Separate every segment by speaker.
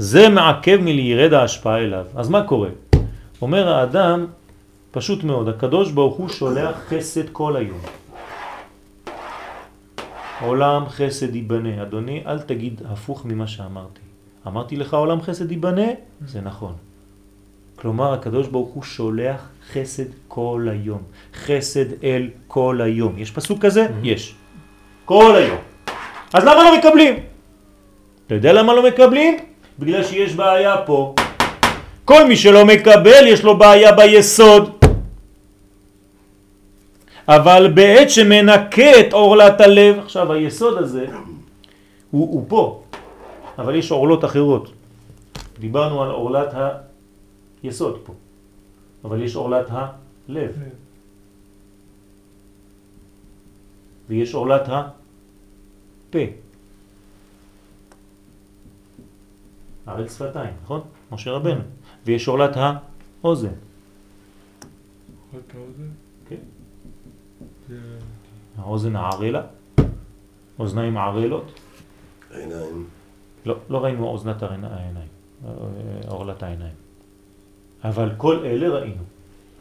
Speaker 1: זה מעכב מלירד ההשפעה אליו. אז מה קורה? אומר האדם, פשוט מאוד, הקדוש ברוך הוא שולח חסד כל היום. עולם חסד ייבנה. אדוני, אל תגיד הפוך ממה שאמרתי. אמרתי לך עולם חסד ייבנה? זה נכון. כלומר, הקדוש ברוך הוא שולח חסד כל היום. חסד אל כל היום. יש פסוק כזה? Mm-hmm. יש. כל היום. אז למה לא מקבלים? אתה יודע למה לא מקבלים? בגלל שיש בעיה פה. כל מי שלא מקבל יש לו בעיה ביסוד. אבל בעת שמנקה את אורלת הלב, עכשיו היסוד הזה הוא, הוא פה, אבל יש אורלות אחרות. דיברנו על אורלת היסוד פה, אבל יש אורלת הלב. ויש אורלת הפה. ערל שפתיים, נכון? משה רבנו. ויש אורלת האוזן. כן. האוזן הערלה, אוזניים ערלות.
Speaker 2: עיניים.
Speaker 1: לא, לא ראינו אוזנת העיניים, אורלת העיניים. אבל כל אלה ראינו.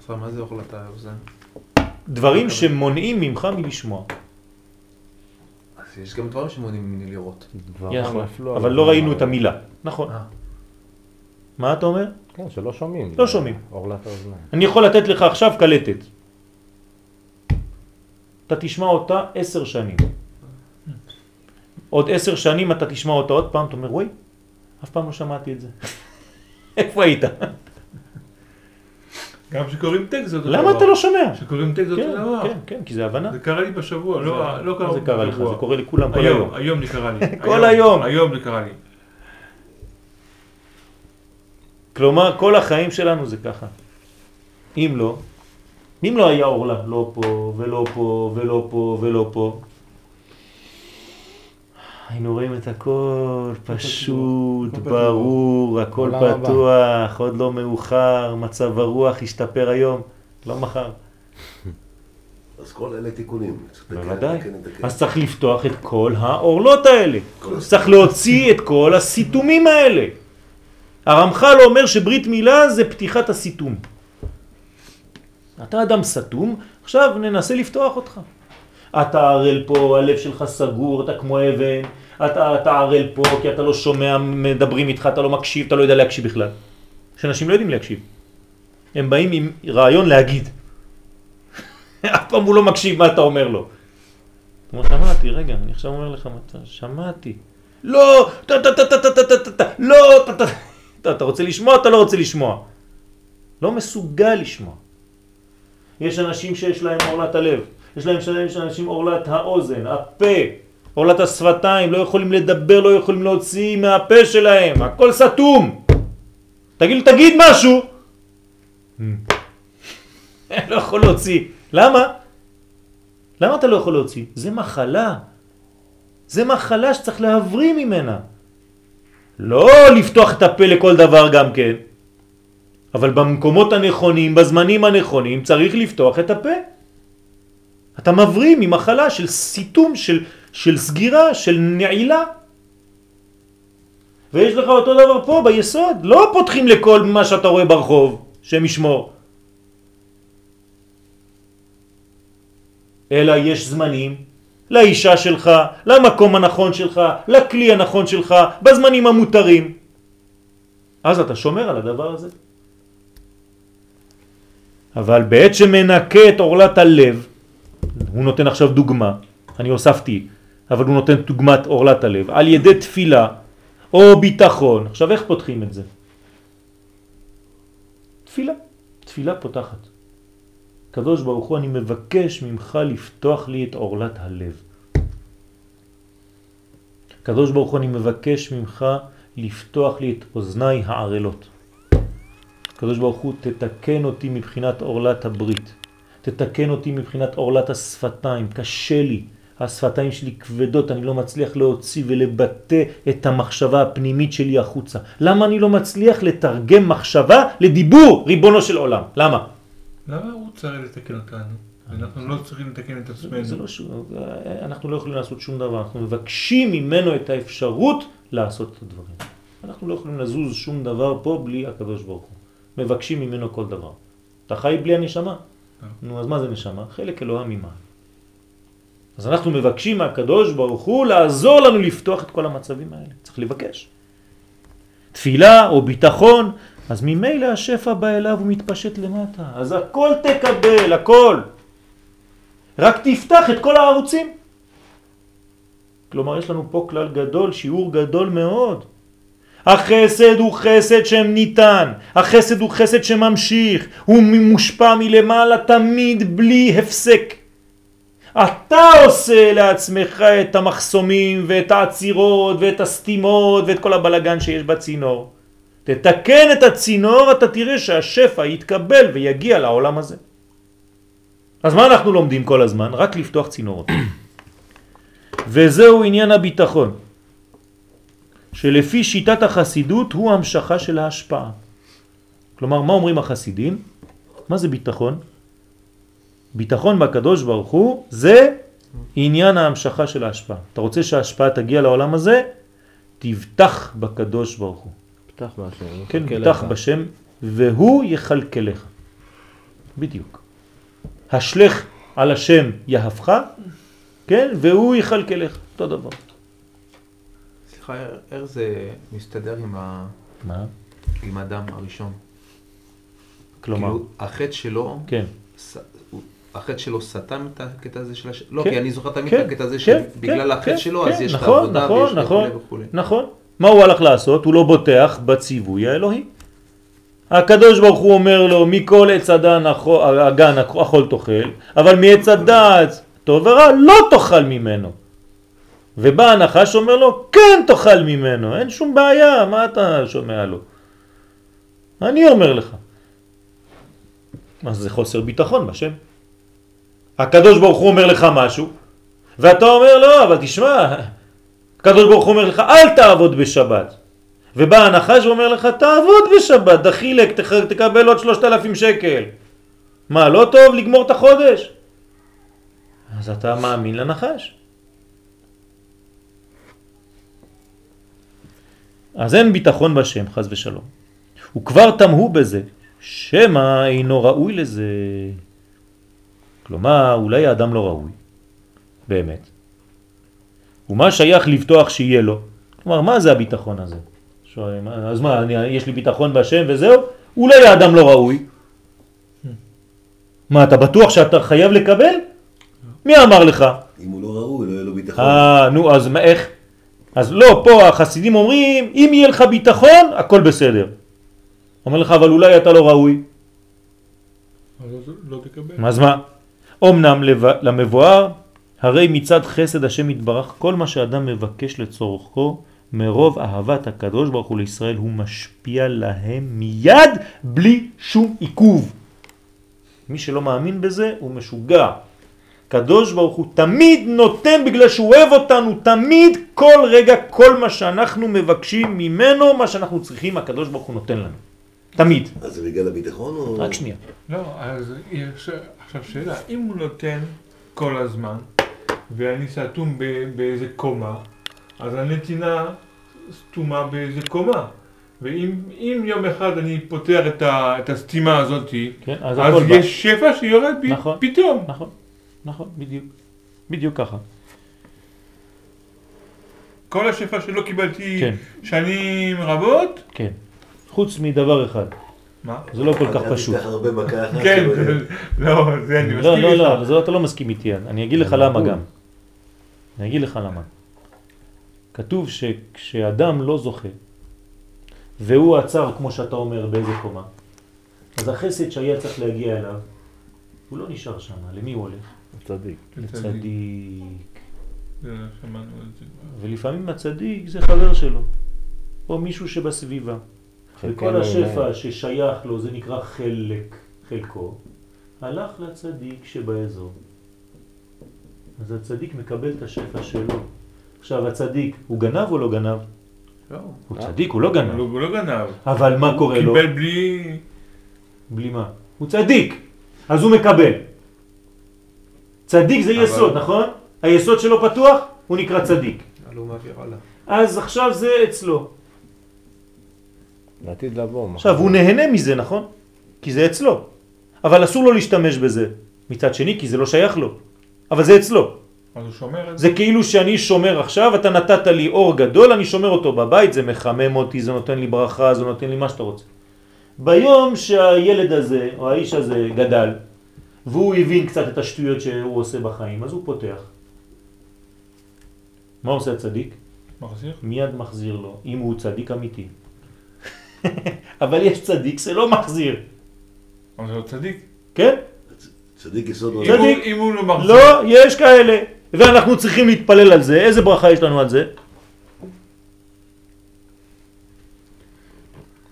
Speaker 3: מה זה אורלת האוזן?
Speaker 1: דברים שמונעים ממך מלשמוע.
Speaker 3: אז יש גם דברים שמונעים ממני לראות.
Speaker 1: אבל לא ראינו את המילה. נכון. אה. מה אתה אומר?
Speaker 4: כן, שלא שומעים.
Speaker 1: לא שומעים.
Speaker 4: אורלת האוזניים.
Speaker 1: אני יכול לתת לך עכשיו קלטת. אתה תשמע אותה עשר שנים. עוד עשר שנים אתה תשמע אותה עוד פעם, אתה אומר, וואי, אף פעם לא שמעתי את זה. איפה היית?
Speaker 5: גם כשקוראים טקסט זה אותו
Speaker 1: דבר. למה אתה לא שומע?
Speaker 5: כשקוראים טקסט זה אותו
Speaker 1: כן,
Speaker 5: דבר.
Speaker 1: כן, כן, כי זה הבנה.
Speaker 5: זה קרה לי בשבוע, לא, לא קרה
Speaker 1: זה קרה לך? זה קורה לכולם כל
Speaker 5: היום.
Speaker 1: היום.
Speaker 5: היום זה קרה לי.
Speaker 1: כל היום.
Speaker 5: היום זה קרה לי.
Speaker 1: כלומר, כל החיים שלנו זה ככה. אם לא, אם לא היה אורלה, לא פה ולא פה ולא פה ולא פה, היינו רואים את הכל פשוט, ברור, הכל פתוח, עוד לא מאוחר, מצב הרוח השתפר היום, לא מחר.
Speaker 2: אז כל אלה תיקונים.
Speaker 1: בוודאי. אז צריך לפתוח את כל האורלות האלה. צריך להוציא את כל הסיתומים האלה. הרמח"ל אומר שברית מילה זה פתיחת הסיתום. אתה אדם סתום, עכשיו ננסה לפתוח אותך. אתה ערל פה, הלב שלך סגור, אתה כמו אבן, אתה, אתה ערל פה כי אתה לא שומע, מדברים איתך, אתה לא מקשיב, אתה לא יודע להקשיב בכלל. שאנשים לא יודעים להקשיב. הם באים עם רעיון להגיד. אף פעם הוא לא מקשיב מה אתה אומר לו. כמו שמעתי, רגע, אני עכשיו אומר לך, שמעתי. לא, טה טה טה טה טה טה טה, לא, טה טה. אתה, רוצה לשמוע, אתה לא רוצה לשמוע. לא מסוגל לשמוע. יש אנשים שיש להם אורלת הלב, יש להם יש אנשים אורלת האוזן, הפה, אורלת השפתיים, לא יכולים לדבר, לא יכולים להוציא מהפה שלהם, הכל סתום. תגיד, תגיד משהו. לא יכול להוציא. למה? למה אתה לא יכול להוציא? זה מחלה. זה מחלה שצריך להבריא ממנה. לא לפתוח את הפה לכל דבר גם כן, אבל במקומות הנכונים, בזמנים הנכונים, צריך לפתוח את הפה. אתה מבריא ממחלה של סיתום, של, של סגירה, של נעילה. ויש לך אותו דבר פה ביסוד, לא פותחים לכל מה שאתה רואה ברחוב, שם ישמור. אלא יש זמנים לאישה שלך, למקום הנכון שלך, לכלי הנכון שלך, בזמנים המותרים. אז אתה שומר על הדבר הזה. אבל בעת שמנקה את אורלת הלב, הוא נותן עכשיו דוגמה, אני הוספתי, אבל הוא נותן דוגמת אורלת הלב, על ידי תפילה או ביטחון. עכשיו איך פותחים את זה? תפילה. תפילה פותחת. קדוש ברוך הוא, אני מבקש ממך לפתוח לי את אורלת הלב. קדוש ברוך הוא, אני מבקש ממך לפתוח לי את אוזניי הערלות. קדוש ברוך הוא, תתקן אותי מבחינת אורלת הברית. תתקן אותי מבחינת אורלת השפתיים. קשה לי. השפתיים שלי כבדות, אני לא מצליח להוציא ולבטא את המחשבה הפנימית שלי החוצה. למה אני לא מצליח לתרגם מחשבה לדיבור, ריבונו של עולם? למה?
Speaker 5: למה הוא צריך לתקן אותנו? אנחנו לא צריכים לתקן את עצמנו.
Speaker 1: לא ש... אנחנו לא יכולים לעשות שום דבר, אנחנו מבקשים ממנו את האפשרות לעשות את הדברים. אנחנו לא יכולים לזוז שום דבר פה בלי הקדוש ברוך הוא. מבקשים ממנו כל דבר. אתה חי בלי הנשמה? נו, אז מה זה נשמה? חלק אלוה ממעל. אז אנחנו מבקשים מהקדוש ברוך הוא לעזור לנו לפתוח את כל המצבים האלה. צריך לבקש. תפילה או ביטחון, אז ממילא השפע בא אליו ומתפשט למטה. אז הכל תקבל, הכל. רק תפתח את כל הערוצים. כלומר, יש לנו פה כלל גדול, שיעור גדול מאוד. החסד הוא חסד שניתן, החסד הוא חסד שממשיך, הוא מושפע מלמעלה תמיד בלי הפסק. אתה עושה לעצמך את המחסומים ואת העצירות ואת הסתימות ואת כל הבלגן שיש בצינור. תתקן את הצינור, אתה תראה שהשפע יתקבל ויגיע לעולם הזה. אז מה אנחנו לומדים כל הזמן? רק לפתוח צינורות. וזהו עניין הביטחון, שלפי שיטת החסידות הוא המשכה של ההשפעה. כלומר, מה אומרים החסידים? מה זה ביטחון? ביטחון בקדוש ברוך הוא זה עניין ההמשכה של ההשפעה. אתה רוצה שההשפעה תגיע לעולם הזה? תבטח בקדוש ברוך הוא.
Speaker 4: פתח בהשם.
Speaker 1: כן, בטח. בשם, והוא יחלקלך. בדיוק. השלך על השם יהפך, כן, והוא יחלקלך. אותו דבר.
Speaker 3: סליחה, איך זה מסתדר עם, ה...
Speaker 1: מה?
Speaker 3: עם האדם הראשון?
Speaker 1: כלומר,
Speaker 3: כאילו, החטא שלו,
Speaker 1: כן.
Speaker 3: ס... החטא שלו סתם את הקטע הזה של הש... לא,
Speaker 1: כן,
Speaker 3: כי אני זוכר תמיד
Speaker 1: כן,
Speaker 3: את הקטע הזה
Speaker 1: כן,
Speaker 3: שבגלל
Speaker 1: כן,
Speaker 3: החטא
Speaker 1: כן,
Speaker 3: שלו,
Speaker 1: כן,
Speaker 3: אז יש את
Speaker 1: נכון,
Speaker 3: העבודה
Speaker 1: נכון,
Speaker 3: ויש
Speaker 1: נכון,
Speaker 3: וכולי.
Speaker 1: נכון. מה הוא הלך לעשות? הוא לא בוטח בציווי האלוהי. הקדוש ברוך הוא אומר לו, מכל עץ הדן הגן אכול תאכל, אבל מעץ הדעת טוב ורע לא תאכל ממנו. ובא הנחש אומר לו, כן תאכל ממנו, אין שום בעיה, מה אתה שומע לו? אני אומר לך. אז זה חוסר ביטחון בשם. הקדוש ברוך הוא אומר לך משהו, ואתה אומר לא, אבל תשמע, הקדוש ברוך הוא אומר לך אל תעבוד בשבת. ובא הנחש ואומר לך תעבוד בשבת, דחילק, תח- תקבל עוד שלושת אלפים שקל. מה, לא טוב לגמור את החודש? אז אתה מאמין לנחש. אז אין ביטחון בשם, חז ושלום. וכבר תמהו בזה, שמא אינו ראוי לזה. כלומר, אולי האדם לא ראוי, באמת. ומה שייך לבטוח שיהיה לו? כלומר, מה זה הביטחון הזה? שואלים, אז מה, אני, יש לי ביטחון בשם וזהו? אולי האדם לא ראוי. מה, אתה בטוח שאתה חייב לקבל? מי אמר לך?
Speaker 2: אם הוא לא ראוי, לא יהיה לו ביטחון.
Speaker 1: אה, נו, אז מה, איך? אז לא, פה החסידים אומרים, אם יהיה לך ביטחון, הכל בסדר. אומר לך, אבל אולי אתה לא ראוי.
Speaker 5: אז לא- לא תקבל.
Speaker 1: אז מה? אמנם למבואר, הרי מצד חסד השם יתברך, כל מה שאדם מבקש לצורכו, מרוב אהבת הקדוש ברוך הוא לישראל, הוא משפיע להם מיד בלי שום עיכוב. מי שלא מאמין בזה הוא משוגע. קדוש ברוך הוא תמיד נותן בגלל שהוא אוהב אותנו, תמיד כל רגע כל מה שאנחנו מבקשים ממנו, מה שאנחנו צריכים, הקדוש ברוך הוא נותן לנו. תמיד.
Speaker 2: אז זה בגלל הביטחון או...
Speaker 1: רק שנייה.
Speaker 5: לא, אז יש עכשיו שאלה, אם הוא נותן כל הזמן, ואני סתום באיזה קומה, אז הנתינה סתומה באיזה קומה. ואם אם יום אחד אני פותח את, ה, את הסתימה הזאת,
Speaker 1: כן, אז
Speaker 5: אז
Speaker 1: הכל בא.
Speaker 5: יש שפע שיורד בי
Speaker 1: נכון.
Speaker 5: פתאום.
Speaker 1: נכון, נכון, בדיוק. בדיוק ככה.
Speaker 5: כל השפע שלא קיבלתי
Speaker 1: כן.
Speaker 5: שנים רבות,
Speaker 1: כן. חוץ מדבר אחד,
Speaker 5: מה?
Speaker 1: זה לא כל כך פשוט.
Speaker 2: תיקח הרבה מכה אחת.
Speaker 5: כן,
Speaker 2: שלא-
Speaker 5: לא, זה אני
Speaker 1: לא,
Speaker 5: מסכים
Speaker 1: לא,
Speaker 5: איתך.
Speaker 1: לא, זה אתה לא מסכים איתי, אני אגיד לך למה גם. אני אגיד לך למה. כתוב שכשאדם לא זוכה, והוא עצר, כמו שאתה אומר, באיזה קומה, אז החסד שהיה צריך להגיע אליו, הוא לא נשאר שם, למי הוא הולך?
Speaker 4: צדיק.
Speaker 1: לצדיק.
Speaker 5: כבר.
Speaker 1: ולפעמים הצדיק זה חבר שלו, או מישהו שבסביבה. וכל
Speaker 4: חלקנו
Speaker 1: השפע. ששייך לו, זה נקרא חלק, חלקו, הלך לצדיק שבאזור. אז הצדיק מקבל את השפע שלו. עכשיו הצדיק, הוא גנב או לא גנב?
Speaker 5: לא,
Speaker 1: הוא צדיק, הוא לא גנב.
Speaker 5: הוא הוא לא גנב.
Speaker 1: אבל מה קורה
Speaker 5: הוא
Speaker 1: לו?
Speaker 5: קיבל בלי...
Speaker 1: בלי מה? הוא צדיק, אז הוא מקבל. צדיק זה
Speaker 3: אבל-
Speaker 1: יסוד, נכון? היסוד שלו פתוח, הוא נקרא צדיק.
Speaker 3: הוא.
Speaker 1: אז עכשיו זה אצלו.
Speaker 4: לעתיד לבוא.
Speaker 1: עכשיו, הוא נהנה מזה, נכון? כי זה אצלו. אבל אסור לו להשתמש בזה. מצד שני, כי זה לא שייך לו. אבל זה אצלו.
Speaker 5: אז הוא שומר את זה.
Speaker 1: זה כאילו שאני שומר עכשיו, אתה נתת לי אור גדול, אני שומר אותו בבית, זה מחמם אותי, זה נותן לי ברכה, זה נותן לי מה שאתה רוצה. ביום שהילד הזה, או האיש הזה, גדל, והוא הבין קצת את השטויות שהוא עושה בחיים, אז הוא פותח. מה עושה הצדיק?
Speaker 5: מחזיר?
Speaker 1: מיד מחזיר לו, אם הוא צדיק אמיתי. אבל יש צדיק שלא מחזיר,
Speaker 5: אבל זה לא צדיק.
Speaker 1: כן?
Speaker 2: צדיק יסוד עולם.
Speaker 1: צדיק.
Speaker 5: אם הוא לא מחזיר.
Speaker 1: לא, יש כאלה. ואנחנו צריכים להתפלל על זה. איזה ברכה יש לנו על זה?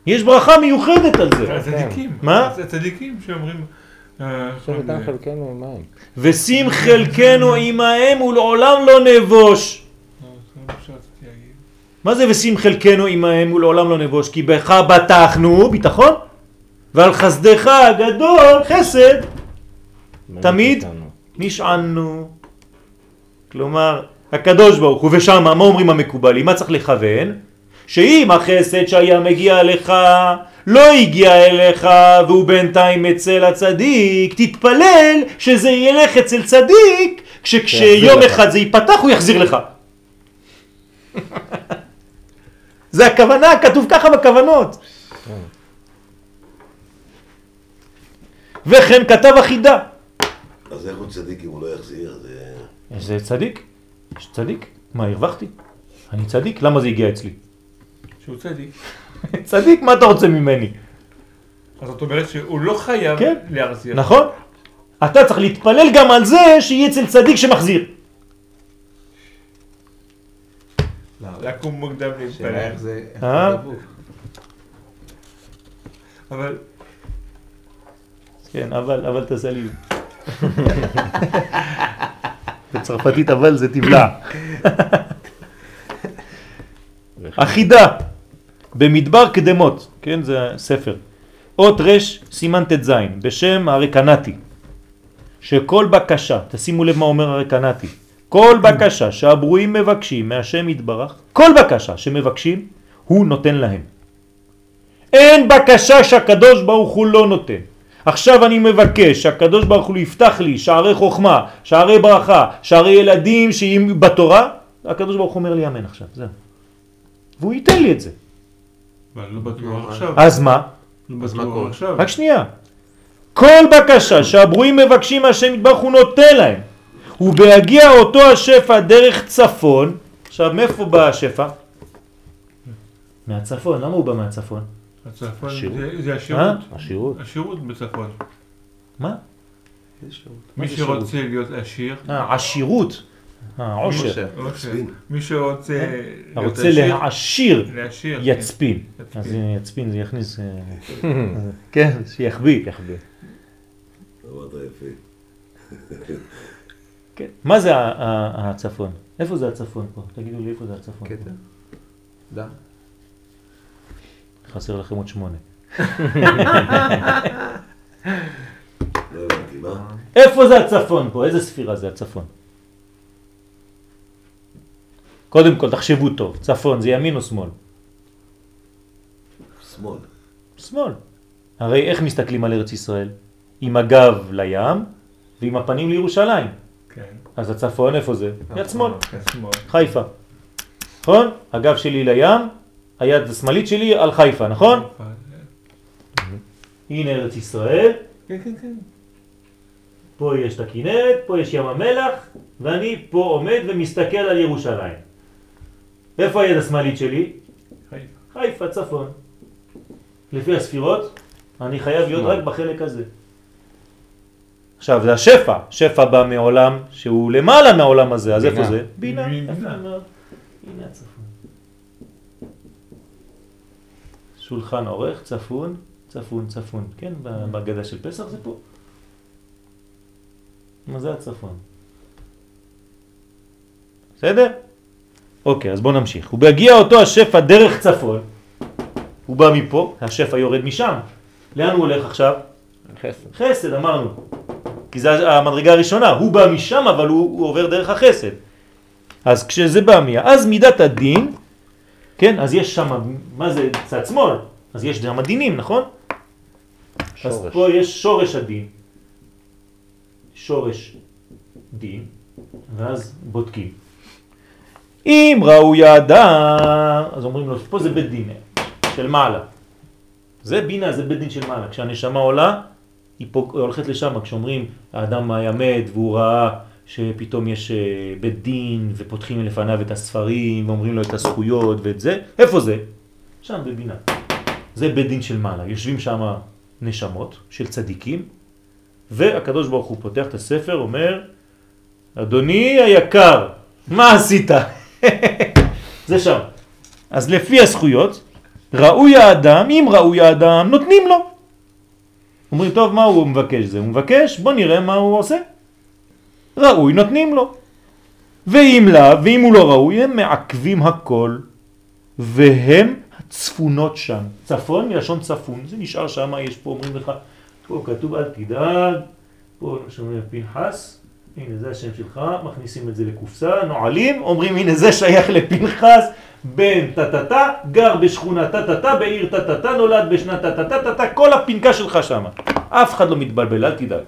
Speaker 1: יש ברכה מיוחדת על זה.
Speaker 5: הצדיקים.
Speaker 1: מה?
Speaker 5: הצדיקים שאומרים...
Speaker 4: עכשיו
Speaker 5: אה,
Speaker 4: חלקנו.
Speaker 1: ושים עמהם ולעולם לא נבוש.
Speaker 5: אה. מה
Speaker 1: זה ושים חלקנו עמהם ולעולם לא נבוש? כי בך בטחנו, ביטחון, ועל חסדך הגדול, חסד, תמיד. נשענו. כלומר, הקדוש ברוך הוא, ושמה, מה אומרים המקובלים? מה צריך לכוון? שאם החסד שהיה מגיע לך לא הגיע אליך והוא בינתיים אצל הצדיק, תתפלל שזה ילך אצל צדיק,
Speaker 4: לך.
Speaker 1: אחד זה ייפתח הוא יחזיר לך. זה הכוונה, כתוב ככה בכוונות. וכן כתב אחידה.
Speaker 2: אז איך הוא צדיק אם הוא לא יחזיר? זה...
Speaker 1: זה צדיק? יש צדיק? מה, הרווחתי? אני צדיק? למה זה הגיע אצלי?
Speaker 5: שהוא צדיק.
Speaker 1: צדיק, מה אתה רוצה ממני?
Speaker 5: אז זאת אומרת שהוא לא חייב
Speaker 1: כן.
Speaker 5: להחזיר.
Speaker 1: נכון? אתה צריך להתפלל גם על זה שיהיה אצל צדיק שמחזיר.
Speaker 5: לקום מוקדם
Speaker 3: השאלה
Speaker 5: להתפלל.
Speaker 1: אה?
Speaker 5: אבל
Speaker 1: כן, אבל, אבל תעשה לי. בצרפתית אבל זה תבלע. אחידה, במדבר קדמות, כן, זה ספר. אות רש סימן ט"ז, בשם הרקנתי, שכל בקשה, תשימו לב מה אומר הרקנתי, כל בקשה שהברואים מבקשים מהשם יתברך, כל בקשה שמבקשים, הוא נותן להם. אין בקשה שהקדוש ברוך הוא לא נותן. עכשיו אני מבקש שהקדוש ברוך הוא יפתח לי שערי חוכמה, שערי ברכה, שערי ילדים שיהיו בתורה, הקדוש ברוך הוא אומר לי אמן עכשיו, זהו. והוא ייתן לי את זה.
Speaker 5: אבל לא בטוח עכשיו.
Speaker 1: אז מה?
Speaker 5: לא
Speaker 3: אז מה
Speaker 5: בטוח
Speaker 3: קורה?
Speaker 5: עכשיו.
Speaker 1: רק שנייה. כל בקשה שהברואים מבקשים מהשם יתברך הוא נותן להם. ובהגיע אותו השפע דרך צפון, עכשיו מאיפה בא השפע? מהצפון, למה הוא בא מהצפון?
Speaker 5: הצפון
Speaker 4: השירות.
Speaker 5: זה- זה
Speaker 1: אה?
Speaker 5: השירות.
Speaker 4: השירות.
Speaker 5: השירות בצפון.
Speaker 1: מה?
Speaker 5: מי
Speaker 1: זה
Speaker 5: שרוצה להיות עשיר.
Speaker 1: אה, עשירות. אה, עושר.
Speaker 3: עושר.
Speaker 5: עושר.
Speaker 2: יצפין.
Speaker 5: מי שרוצה
Speaker 1: הרוצה
Speaker 5: עשיר.
Speaker 1: להעשיר,
Speaker 5: להשאיר.
Speaker 1: יצפין. אז אה, יצפין זה יכניס... אה, כן, שיחביא.
Speaker 4: יחביא.
Speaker 2: אמרת יפה.
Speaker 1: כן. מה זה הצפון? איפה זה הצפון פה? תגידו לי איפה זה הצפון.
Speaker 3: קטע. דה.
Speaker 1: חסר לכם עוד שמונה.
Speaker 2: לא?
Speaker 1: איפה זה הצפון פה? איזה ספירה זה הצפון? קודם כל תחשבו טוב, צפון זה ימין או שמאל?
Speaker 2: שמאל.
Speaker 1: שמאל. הרי איך מסתכלים על ארץ ישראל? עם הגב לים ועם הפנים לירושלים.
Speaker 5: כן.
Speaker 1: אז הצפון איפה זה? יד
Speaker 5: כן, שמאל.
Speaker 1: חיפה. נכון? הגב שלי לים, היד השמאלית שלי על חיפה, נכון? הנה ארץ ישראל,
Speaker 5: כן, כן, כן.
Speaker 1: פה יש את הכנרת, פה יש ים המלח, ואני פה עומד ומסתכל על ירושלים. איפה היד השמאלית שלי?
Speaker 5: חיפה.
Speaker 1: חיפה, צפון. לפי הספירות, אני חייב להיות. רק בחלק הזה. עכשיו, זה השפע. שפע בא מעולם שהוא למעלה מהעולם הזה, אז. איפה זה? בינה.
Speaker 5: בינה.
Speaker 1: הנה הצפון. שולחן עורך, צפון, צפון, צפון. כן, בהגדה של פסח זה פה. מה זה הצפון? בסדר? אוקיי, אז בואו נמשיך. ובהגיע אותו השפע דרך צפון, הוא בא מפה, השפע יורד משם. לאן הוא הולך עכשיו?
Speaker 4: חסד.
Speaker 1: חסד, אמרנו. כי זה המדרגה הראשונה, הוא בא משם אבל הוא, הוא עובר דרך החסד. אז כשזה בא מיה, אז מידת הדין, כן, אז יש שם, מה זה צד שמאל? אז יש גם הדינים, נכון? אז
Speaker 4: שורש.
Speaker 1: פה יש שורש הדין. שורש דין, ואז בודקים. אם ראוי האדם, אז אומרים לו, פה זה בית דין של מעלה. זה בינה, זה בית דין של מעלה. כשהנשמה עולה, היא פה, הולכת לשם. כשאומרים, האדם היה מת והוא ראה שפתאום יש אה, בית דין ופותחים לפניו את הספרים ואומרים לו את הזכויות ואת זה, איפה זה? שם בבינה. זה בית דין של מעלה. יושבים שם נשמות של צדיקים, והקדוש ברוך הוא פותח את הספר, אומר, אדוני היקר, מה עשית? זה שם. אז לפי הזכויות, ראוי האדם, אם ראוי האדם, נותנים לו. אומרים, טוב, מה הוא מבקש זה? הוא מבקש, בוא נראה מה הוא עושה. ראוי, נותנים לו. ואם לאו, ואם הוא לא ראוי, הם מעכבים הכל, והם הצפונות שם. צפון מלשון צפון, זה נשאר שם, יש פה, אומרים לך, פה כתוב אל תדאג, פה שומעים פנחס, הנה זה השם שלך, מכניסים את זה לקופסה, נועלים, אומרים הנה זה שייך לפנחס, בן טטטה, גר בשכונה טטטה, בעיר טטטה, נולד בשנת טטטה, כל הפנקה שלך שם. אף אחד לא מתבלבל, אל תדאג.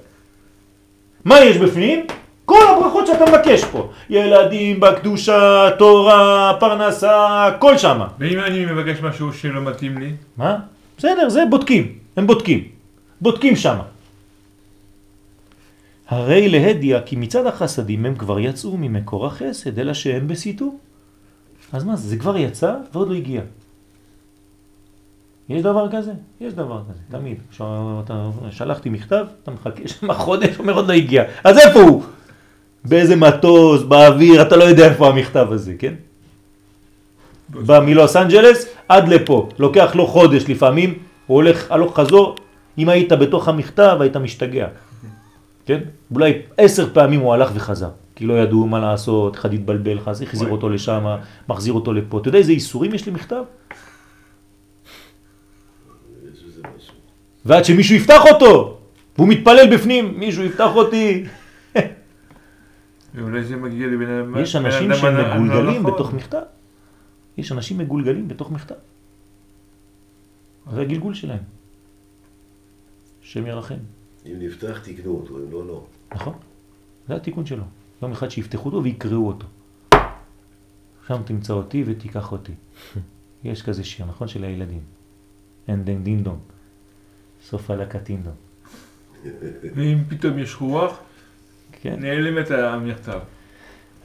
Speaker 1: מה יש בפנים? כל הברכות שאתה מבקש פה. ילדים בקדושה, תורה, פרנסה, הכל שמה.
Speaker 5: ואם אני מבקש משהו שלא מתאים לי?
Speaker 1: מה? בסדר, זה בודקים, הם בודקים. בודקים שמה. הרי להדיע כי מצד החסדים הם כבר יצאו ממקור החסד, אלא שהם בסיטור. אז מה זה? זה כבר יצא ועוד לא הגיע. יש דבר כזה? יש דבר כזה, תמיד. כשאתה שלחתי מכתב, אתה מחכה שם חודש, אומר עוד לא הגיע. אז איפה הוא? באיזה מטוס, באוויר, אתה לא יודע איפה המכתב הזה, כן? בא מלוס אנג'לס עד לפה, לוקח לו חודש לפעמים, הוא הולך הלוך חזור, אם היית בתוך המכתב היית משתגע, כן? אולי עשר פעמים הוא הלך וחזר, כי לא ידעו מה לעשות, אחד התבלבל, חזר, החזיר. אותו לשם, מחזיר אותו לפה, אתה יודע איזה איסורים יש לי מכתב?
Speaker 2: יש בזה משהו.
Speaker 1: ועד שמישהו יפתח אותו, והוא מתפלל בפנים, מישהו יפתח אותי.
Speaker 5: ואולי זה מגיע לבן אדם...
Speaker 1: יש אנשים
Speaker 5: אדם
Speaker 1: שהם
Speaker 5: הלא- הלא
Speaker 1: מגולגלים
Speaker 5: נכון.
Speaker 1: בתוך מכתב. יש אנשים מגולגלים בתוך מכתב. זה הגלגול שלהם. השם ירחם.
Speaker 2: אם נפתח תקנו אותו, אם לא, לא.
Speaker 1: נכון? זה התיקון שלו. יום אחד שיפתחו אותו ויקראו אותו. שם תמצא אותי ותיקח אותי. יש כזה שיר, נכון? של הילדים. אין דין דין דון. סוף הלקה טינדון.
Speaker 5: ואם פתאום יש רוח,
Speaker 1: כן?
Speaker 5: נעלמת המכתב.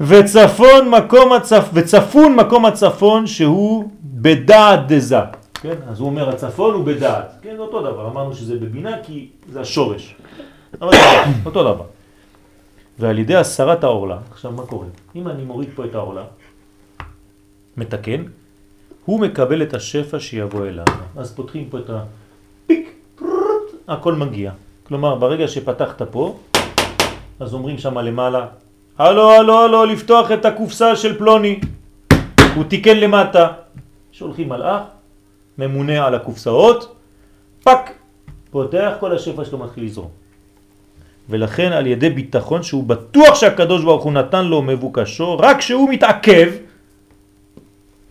Speaker 1: וצפון מקום הצפ... וצפון מקום הצפון שהוא בדעת דזה. כן? אז הוא אומר הצפון הוא בדעת. כן, אותו דבר. אמרנו שזה בבינה כי זה השורש. אבל אותו דבר. ועל ידי הסרת העורלה, עכשיו מה קורה? אם אני מוריד פה את העורלה, מתקן, הוא מקבל את השפע שיבוא אליו. אז פותחים פה את הפיק, הכל מגיע. כלומר, ברגע שפתחת פה, אז אומרים שם למעלה, הלו, הלו, הלו, לפתוח את הקופסה של פלוני. הוא תיקן למטה. שולחים מלאך, ממונה על הקופסאות, פק, פותח, כל השפע שלו מתחיל לזרום. ולכן על ידי ביטחון שהוא בטוח שהקדוש ברוך הוא נתן לו מבוקשו, רק שהוא מתעכב,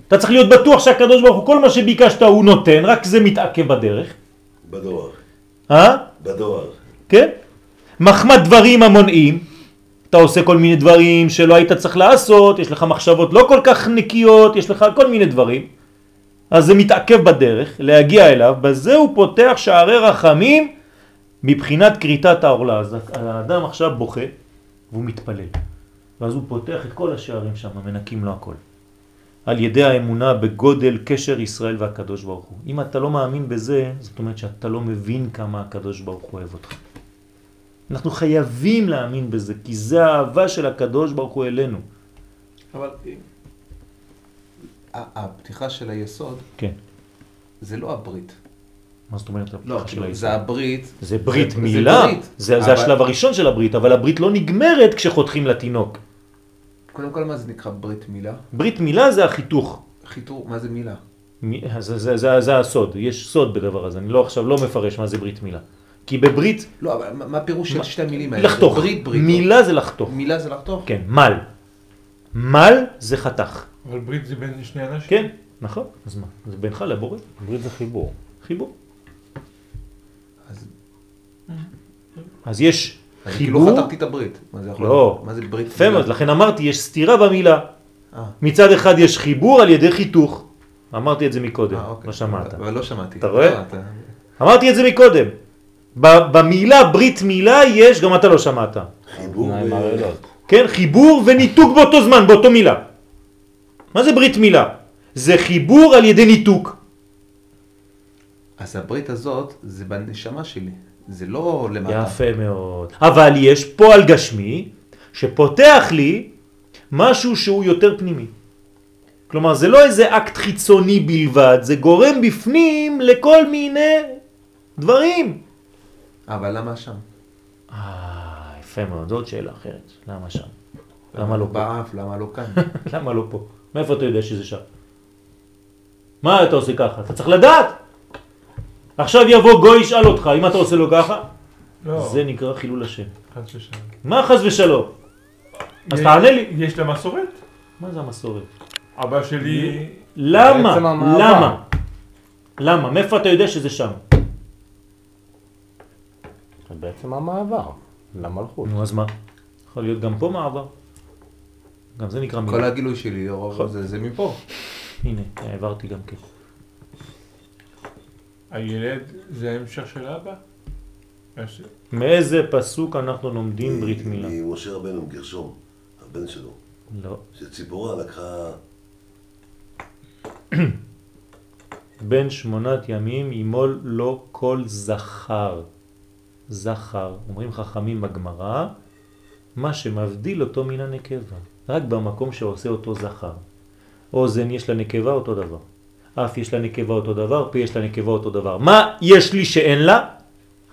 Speaker 1: אתה צריך להיות בטוח שהקדוש ברוך הוא, כל מה שביקשת הוא נותן, רק זה מתעכב בדרך.
Speaker 2: בדואר.
Speaker 1: אה?
Speaker 2: בדואר.
Speaker 1: כן? מחמת דברים המונעים, אתה עושה כל מיני דברים שלא היית צריך לעשות, יש לך מחשבות לא כל כך נקיות, יש לך כל מיני דברים, אז זה מתעכב בדרך, להגיע אליו, בזה הוא פותח שערי רחמים מבחינת קריטת העורלה. אז האדם עכשיו בוכה והוא מתפלל, ואז הוא פותח את כל השערים שם, מנקים לו הכל. על ידי האמונה בגודל קשר ישראל והקדוש ברוך הוא. אם אתה לא מאמין בזה, זאת אומרת שאתה לא מבין כמה הקדוש ברוך הוא אוהב אותך. אנחנו חייבים להאמין בזה, כי זה האהבה של הקדוש ברוך הוא אלינו.
Speaker 3: אבל הפתיחה של היסוד
Speaker 1: כן.
Speaker 3: זה לא הברית.
Speaker 1: מה זאת אומרת?
Speaker 3: לא,
Speaker 1: הפתיחה של
Speaker 3: כאילו,
Speaker 1: היסוד?
Speaker 3: זה הברית.
Speaker 1: זה ברית
Speaker 3: זה-
Speaker 1: מילה,
Speaker 3: זה ברית.
Speaker 1: זה, זה
Speaker 3: אבל-
Speaker 1: השלב הראשון של הברית, אבל הברית לא נגמרת כשחותכים לתינוק.
Speaker 3: קודם כל, מה זה נקרא ברית מילה?
Speaker 1: ברית מילה זה החיתוך.
Speaker 3: חיתור, מה זה מילה?
Speaker 1: מי- זה, זה, זה, זה הסוד, יש סוד בדבר הזה, אני לא עכשיו לא מפרש מה זה ברית מילה. כי בברית,
Speaker 3: לא, אבל מה הפירוש של
Speaker 1: מה-
Speaker 3: שתי המילים האלה?
Speaker 1: לחתוך,
Speaker 3: ברית, ברית.
Speaker 1: מילה זה לחתוך,
Speaker 3: מילה זה לחתוך?
Speaker 1: כן, מל. מל זה חתך,
Speaker 5: אבל ברית זה בין שני אנשים.
Speaker 1: כן, נכון, אז מה, זה בינך לבורא.
Speaker 4: ברית זה חיבור.
Speaker 1: חיבור.
Speaker 3: אז
Speaker 1: אז יש
Speaker 3: אני כאילו
Speaker 1: חיבור,
Speaker 3: חתמתי את הברית. מה זה יכול
Speaker 1: לא.
Speaker 3: להיות? מה זה ברית?
Speaker 1: יפה מאוד, לכן אמרתי, יש סתירה במילה.
Speaker 3: אה,
Speaker 1: מצד אחד יש חיבור על ידי חיתוך. אמרתי את זה מקודם,
Speaker 3: אה, אוקיי.
Speaker 1: לא שמעת.
Speaker 3: אבל לא שמעתי.
Speaker 1: אתה רואה?
Speaker 3: לא, אתה-
Speaker 1: אמרתי את זה מקודם. ב- במילה ברית מילה יש, גם אתה לא שמעת.
Speaker 2: חיבור.
Speaker 1: כן? חיבור וניתוק באותו זמן, באותו מילה. מה זה ברית מילה? זה חיבור על ידי ניתוק.
Speaker 3: אז הברית הזאת זה בנשמה שלי. זה לא למטה.
Speaker 1: יפה מאוד. אבל יש פועל גשמי שפותח לי משהו שהוא יותר פנימי. כלומר, זה לא איזה אקט חיצוני בלבד, זה גורם בפנים לכל מיני דברים.
Speaker 3: אבל למה שם?
Speaker 1: אה, יפה מאוד, זאת שאלה אחרת. למה שם? למה לא פה?
Speaker 3: באף, למה לא כאן?
Speaker 1: למה לא פה? מאיפה אתה יודע שזה שם? מה אתה עושה ככה? אתה צריך לדעת. עכשיו יבוא גוי ישאל אותך, אם אתה עושה לו ככה,
Speaker 5: לא,
Speaker 1: זה נקרא חילול השם.
Speaker 5: חס ושלום.
Speaker 1: מה חס ושלום? אז תענה לי.
Speaker 5: יש לה מסורת?
Speaker 1: מה זה המסורת?
Speaker 5: אבא שלי...
Speaker 1: למה? למה? למה? מאיפה אתה יודע שזה שם?
Speaker 4: זה בעצם המעבר למלכות.
Speaker 1: נו, אז מה? יכול להיות גם פה מעבר. גם זה נקרא
Speaker 3: כל
Speaker 1: מילה.
Speaker 3: הגילוי שלי, רוב זה זה מפה.
Speaker 1: הנה, העברתי גם כן.
Speaker 5: הילד זה ההמשך של אבא?
Speaker 1: מאיזה פסוק אנחנו לומדים ברית מילה?
Speaker 2: ממשה רבנו, גרשום, הבן שלו.
Speaker 1: לא.
Speaker 2: שציפורה לקחה...
Speaker 1: בן שמונת ימים ימול לו כל זכר. זכר, אומרים חכמים בגמרא, מה שמבדיל אותו מן הנקבה. רק במקום שעושה אותו זכר. אוזן יש לה נקבה אותו דבר. אף יש לה נקבה אותו דבר, פה יש לה נקבה אותו דבר. מה יש לי שאין לה?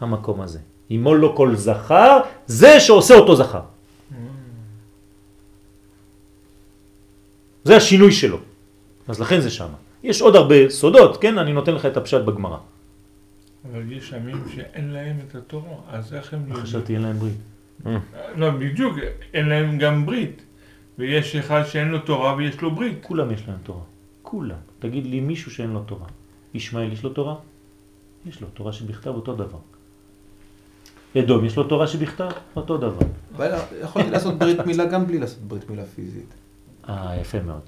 Speaker 1: המקום הזה. ימול לו כל זכר, זה שעושה אותו זכר. זה השינוי שלו. אז לכן זה שמה. יש עוד הרבה סודות, כן? אני נותן לך את הפשט בגמרא.
Speaker 5: אבל יש עמים שאין להם את התורה, אז איך הם?
Speaker 1: חשבתי אין להם ברית.
Speaker 5: לא, בדיוק, אין להם גם ברית. ויש אחד שאין לו תורה ויש לו ברית.
Speaker 1: כולם יש להם תורה. כולם. תגיד לי מישהו שאין לו תורה. ישמעאל יש לו תורה? יש לו תורה שבכתב אותו דבר. אדום יש לו תורה שבכתב? אותו דבר.
Speaker 3: אבל יכולתי לעשות ברית מילה גם בלי לעשות ברית מילה פיזית.
Speaker 1: אה, יפה מאוד.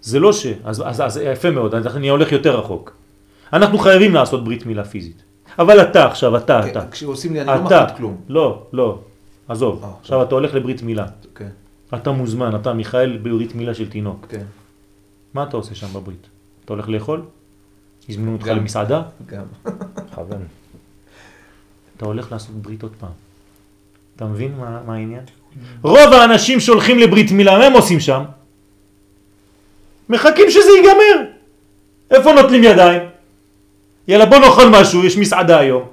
Speaker 1: זה לא ש... אז, אז, אז יפה מאוד, אני הולך יותר רחוק. אנחנו חייבים לעשות ברית מילה פיזית. אבל אתה עכשיו, אתה, אתה.
Speaker 3: כן, כשעושים לי אני לא
Speaker 1: אתה.
Speaker 3: מחליט כלום.
Speaker 1: לא, לא. עזוב.
Speaker 3: אה,
Speaker 1: עכשיו אתה הולך לברית מילה.
Speaker 3: כן,
Speaker 1: אתה מוזמן, אתה מיכאל בברית מילה של תינוק.
Speaker 3: כן,
Speaker 1: מה אתה עושה שם בברית? אתה הולך לאכול? הזמינו אותך. למסעדה?
Speaker 3: גם.
Speaker 4: מכוון.
Speaker 1: אתה הולך לעשות ברית עוד פעם. אתה מבין מה, מה העניין? רוב האנשים שהולכים לברית מילה, מה הם עושים שם? מחכים שזה ייגמר. איפה נוטלים ידיים? יאללה בוא נאכל משהו, יש מסעדה היום.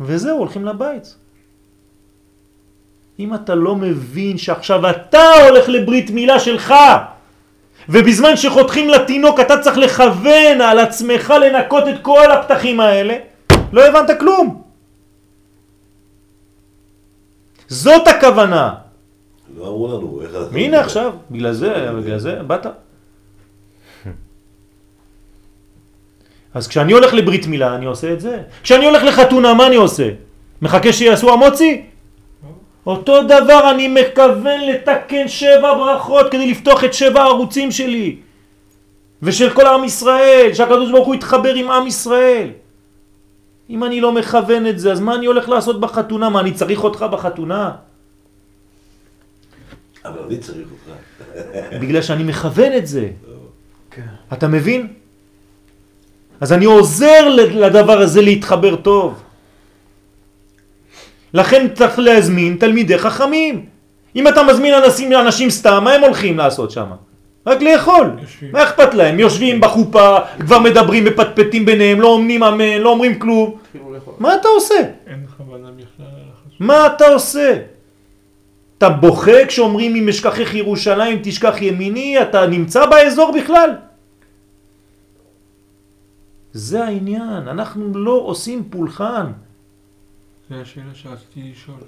Speaker 1: וזהו, הולכים לבית. אם אתה לא מבין שעכשיו אתה הולך לברית מילה שלך, ובזמן שחותכים לתינוק אתה צריך לכוון על עצמך לנקות את כל הפתחים האלה, לא הבנת כלום. זאת הכוונה.
Speaker 2: לא אמרו לנו איך.
Speaker 1: הנה עכשיו, בגלל זה, בגלל זה, באת. אז כשאני הולך לברית מילה, אני עושה את זה. כשאני הולך לחתונה, מה אני עושה? מחכה שיעשו המוצי? אותו דבר אני מכוון לתקן שבע ברכות כדי לפתוח את שבע הערוצים שלי ושל כל עם ישראל, שהקדוש ברוך הוא יתחבר עם עם ישראל. אם אני לא מכוון את זה, אז מה אני הולך לעשות בחתונה? מה, אני צריך אותך בחתונה?
Speaker 2: אבל אני צריך אותך.
Speaker 1: בגלל שאני מכוון את זה.
Speaker 3: כן.
Speaker 1: אתה מבין? אז אני עוזר לדבר הזה להתחבר טוב. לכן צריך להזמין תלמידי חכמים. אם אתה מזמין אנשים, אנשים סתם, מה הם הולכים לעשות שם? רק לאכול.
Speaker 5: יושבים.
Speaker 1: מה אכפת להם? יושבים בחופה, כבר מדברים, מפטפטים ביניהם, לא אומרים אמן, לא אומרים כלום.
Speaker 3: לאכול.
Speaker 1: מה אתה עושה?
Speaker 5: אין כוונה בכלל.
Speaker 1: מה אתה עושה? אתה בוכה כשאומרים אם אשכחך ירושלים תשכח ימיני, אתה נמצא באזור בכלל? זה העניין, אנחנו לא עושים פולחן.
Speaker 5: זו השאלה שרציתי לשאול.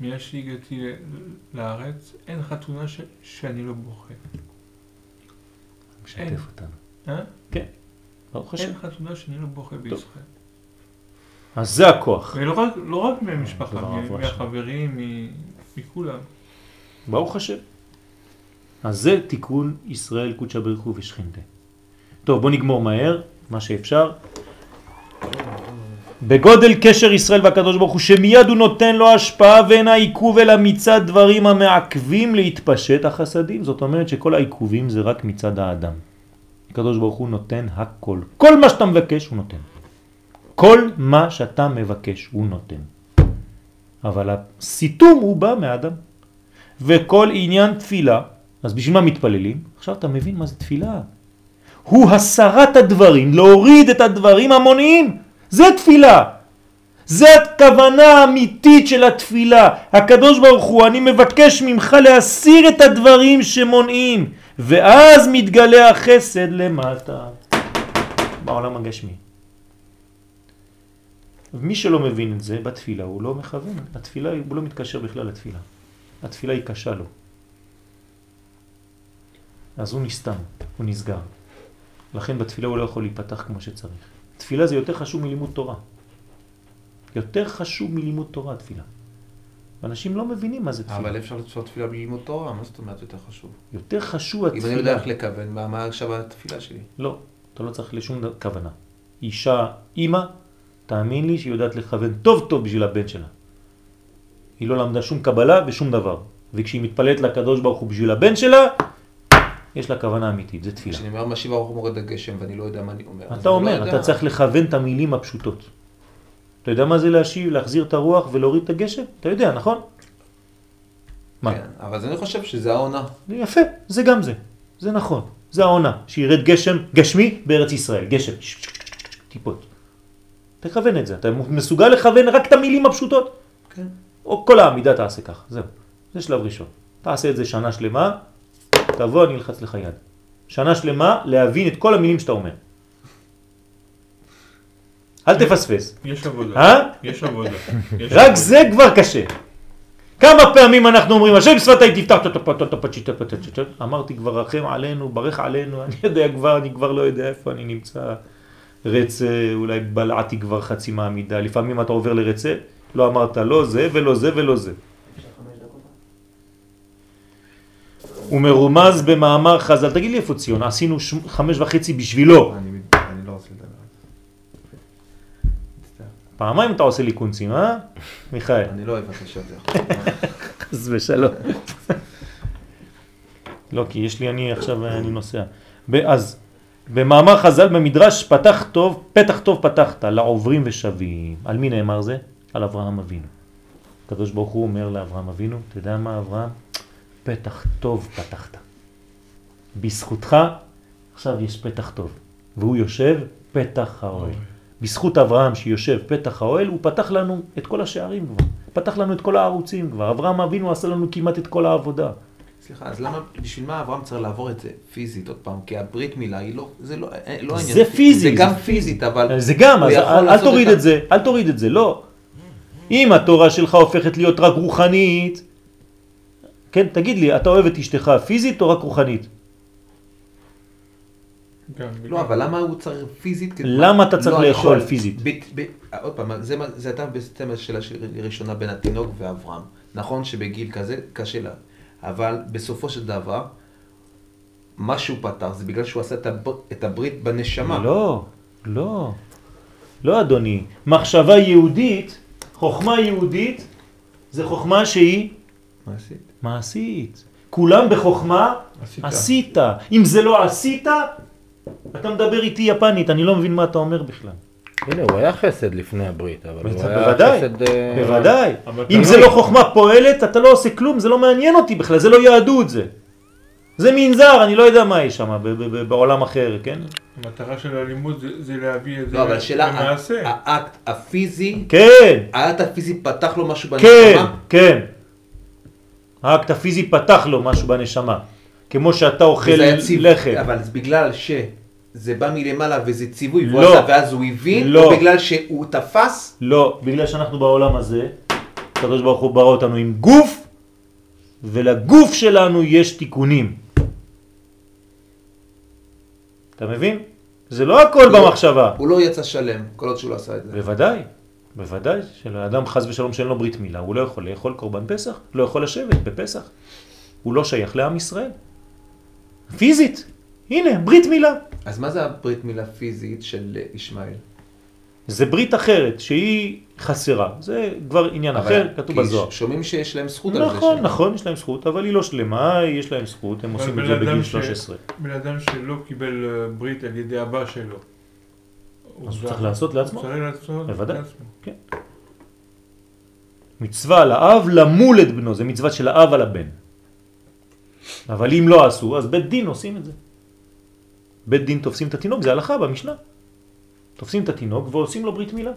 Speaker 5: מאז שהגעתי לארץ, אין חתונה ש- שאני לא בוכה.
Speaker 1: משתף אותנו.
Speaker 5: אה?
Speaker 1: כן. ברוך השם.
Speaker 5: אין חתונה שאני לא בוכה בישראל.
Speaker 1: אז זה הכוח.
Speaker 5: ולא רק, לא רק מהמשפחה,
Speaker 1: אברהם.
Speaker 5: מהחברים, מ- מכולם.
Speaker 1: ברוך השם. אז זה תיקון ישראל קודשא הוא ושכינתה. טוב, בוא נגמור מהר, מה שאפשר. בגודל קשר ישראל והקדוש ברוך הוא שמיד הוא נותן לו השפעה ואין העיכוב אלא מצד דברים המעכבים להתפשט החסדים. זאת אומרת שכל העיכובים זה רק מצד האדם. הקדוש ברוך הוא נותן הכל. כל מה שאתה מבקש הוא נותן. כל מה שאתה מבקש הוא נותן. אבל הסיתום הוא בא מהאדם. וכל עניין תפילה, אז בשביל מה מתפללים? עכשיו אתה מבין מה זה תפילה. הוא הסרת הדברים, להוריד את הדברים המונעים. זה תפילה. זה הכוונה האמיתית של התפילה. הקדוש ברוך הוא, אני מבקש ממך להסיר את הדברים שמונעים, ואז מתגלה החסד למטה, בעולם הגשמי. מי שלא מבין את זה בתפילה הוא לא מכוון, התפילה הוא לא מתקשר בכלל לתפילה. התפילה היא קשה לו. אז הוא נסתם, הוא נסגר. לכן בתפילה הוא לא יכול להיפתח כמו שצריך. תפילה זה יותר חשוב מלימוד תורה. יותר חשוב מלימוד תורה תפילה. אנשים לא מבינים מה זה תפילה.
Speaker 3: אבל אפשר לעשות תפילה בלי לימוד תורה, מה זאת אומרת יותר חשוב?
Speaker 1: יותר חשוב
Speaker 3: אם אני יודע
Speaker 1: התפילה.
Speaker 3: איך לכוון, מה מה עכשיו התפילה שלי?
Speaker 1: לא, אתה לא צריך לשום כוונה. אישה, אימא, תאמין לי שהיא יודעת לכוון טוב טוב בשביל הבן שלה. היא לא למדה שום קבלה ושום דבר. וכשהיא מתפלאת לקדוש ברוך הוא בשביל הבן שלה, יש לה כוונה אמיתית, זה תפילה.
Speaker 3: כשאני אומר משיב הרוח מורד הגשם ואני לא יודע מה אני אומר.
Speaker 1: אתה
Speaker 3: לא
Speaker 1: אומר,
Speaker 3: יודע.
Speaker 1: אתה צריך לכוון את המילים הפשוטות. אתה יודע מה זה להשיב, להחזיר את הרוח ולהוריד את הגשם? אתה יודע, נכון? מה?
Speaker 3: כן, אבל אני חושב שזה העונה.
Speaker 1: יפה, זה גם זה. זה נכון. זה העונה, שירד גשם גשמי בארץ ישראל. גשם. טיפות. תכוון את זה. אתה מסוגל לכוון רק את המילים הפשוטות?
Speaker 3: כן.
Speaker 1: או כל העמידה תעשה כך. זהו. זה שלב ראשון. תעשה את זה שנה שלמה, תבוא, אני אלחץ לך יד. שנה שלמה להבין את כל המילים שאתה אומר. אל תפספס.
Speaker 5: יש עבודה.
Speaker 1: אה?
Speaker 5: יש עבודה.
Speaker 1: רק. זה כבר קשה. כמה פעמים אנחנו אומרים, השם שפתיי תפתח אמרתי כבר רחם עלינו, ברך עלינו, אני יודע כבר, אני כבר לא יודע איפה אני נמצא. רצה, אולי בלעתי כבר חצי מעמידה, לפעמים אתה עובר לרצה, לא אמרת לא זה ולא זה ולא זה. הוא מרומז במאמר חז"ל, תגיד לי איפה ציון, עשינו חמש וחצי בשבילו.
Speaker 3: אני לא רוצה לדבר זה.
Speaker 1: פעמיים אתה עושה לי קונצים, אה? מיכאל.
Speaker 3: אני לא אוהב את האלה.
Speaker 1: חס ושלום. לא, כי יש לי, אני עכשיו, אני נוסע. אז, במאמר חז"ל במדרש, פתח טוב, פתח טוב פתחת, לעוברים ושבים. על מי נאמר זה? על אברהם אבינו. הקדוש ברוך הוא אומר לאברהם אבינו, אתה יודע מה אברהם? פתח טוב פתחת. בזכותך, עכשיו יש פתח טוב. והוא יושב פתח האוהל. בזכות אברהם שיושב פתח האוהל, הוא פתח לנו את כל השערים כבר. פתח לנו את כל הערוצים כבר. אברהם אבינו עשה לנו כמעט את כל העבודה.
Speaker 3: סליחה, אז למה, בשביל מה אברהם צריך לעבור את זה פיזית עוד פעם? כי הברית מילה היא לא, זה לא, אה, לא
Speaker 1: זה
Speaker 3: העניין.
Speaker 1: פיזי,
Speaker 3: זה
Speaker 1: זה
Speaker 3: גם
Speaker 1: פיזי.
Speaker 3: פיזית, אבל...
Speaker 1: זה גם, אז אל, אל תוריד
Speaker 3: ה-
Speaker 1: את זה, אל תוריד את זה, לא. אם התורה שלך הופכת להיות רק רוחנית, כן, תגיד לי, אתה אוהב את אשתך פיזית או רק רוחנית?
Speaker 3: לא, אבל למה הוא צריך פיזית?
Speaker 1: למה אתה צריך
Speaker 3: לא,
Speaker 1: לאכול פיזית?
Speaker 3: ב- עוד פעם, זה הייתה בעצם השאלה הראשונה בין התינוק ואברהם. נכון שבגיל כזה קשה לה, אבל בסופו של דבר, מה שהוא פתר זה בגלל שהוא עשה את הב- את הברית בנשמה.
Speaker 1: לא, לא. לא אדוני. מחשבה יהודית, חוכמה יהודית, זה חוכמה שהיא
Speaker 3: מה עשית?
Speaker 1: מעשית. כולם בחוכמה
Speaker 5: עשית.
Speaker 1: עשית. אם זה לא עשית, אתה מדבר איתי יפנית, אני לא מבין מה אתה אומר בכלל.
Speaker 4: הנה, הוא היה חסד לפני הברית, אבל הוא היה
Speaker 1: בוודאי,
Speaker 4: חסד... אה,
Speaker 1: בוודאי. אם זה
Speaker 5: לא-
Speaker 1: לא חוכמה פועלת, אתה לא עושה כלום, זה לא מעניין אותי בכלל, זה לא יהדות זה. זה מנזר, אני לא יודע מה יש שם, ב- ב- ב- בעולם אחר, כן?
Speaker 5: המטרה של הלימוד זה, זה להביא את זה
Speaker 3: לא, אבל השאלה,
Speaker 5: למעשה.
Speaker 3: האקט הפיזי,
Speaker 1: כן,
Speaker 3: האקט הפיזי פתח לו משהו
Speaker 1: כן,
Speaker 3: בנשמה?
Speaker 1: כן. האקט הפיזי פתח לו משהו בנשמה. כמו שאתה אוכל לחם.
Speaker 3: אבל זה בגלל שזה בא מלמעלה וזה ציווי,
Speaker 1: לא.
Speaker 3: עשה, ואז הוא הבין,
Speaker 1: לא.
Speaker 3: או בגלל שהוא תפס,
Speaker 1: לא, בגלל שאנחנו בעולם הזה, הקדוש ברוך הוא ברא אותנו עם גוף, ולגוף שלנו יש תיקונים. אתה מבין? זה לא הכל במחשבה.
Speaker 3: הוא לא יצא שלם, כל עוד שהוא לא עשה את זה.
Speaker 1: בוודאי, בוודאי, שלאדם חס ושלום שאין לו ברית מילה, הוא לא יכול לאכול קורבן פסח, לא יכול לשבת בפסח. הוא לא שייך לעם ישראל. פיזית, הנה, ברית מילה.
Speaker 3: אז מה זה הברית מילה פיזית של ישמעאל?
Speaker 1: זה ברית אחרת שהיא חסרה. זה כבר עניין אחר, כתוב בזוהר.
Speaker 3: שומעים שיש להם זכות על זה.
Speaker 1: נכון, נכון, יש להם זכות, אבל היא לא שלמה, יש להם זכות, הם עושים את זה
Speaker 5: אדם
Speaker 1: בגיל
Speaker 5: ש-
Speaker 1: 13.
Speaker 5: בן אדם שלא קיבל אה, ברית על ידי אבא שלו.
Speaker 1: אז הוא צריך לעשות לעצמו?
Speaker 5: הוא צריך לעשות
Speaker 1: בוודאי.
Speaker 5: לעצמו.
Speaker 1: מצווה על האב למול את בנו, זה מצווה של האב על הבן. אבל אם לא עשו, אז בית דין עושים את זה. בית דין תופסים את התינוק, זה הלכה במשנה. תופסים את התינוק ועושים לו ברית מילה.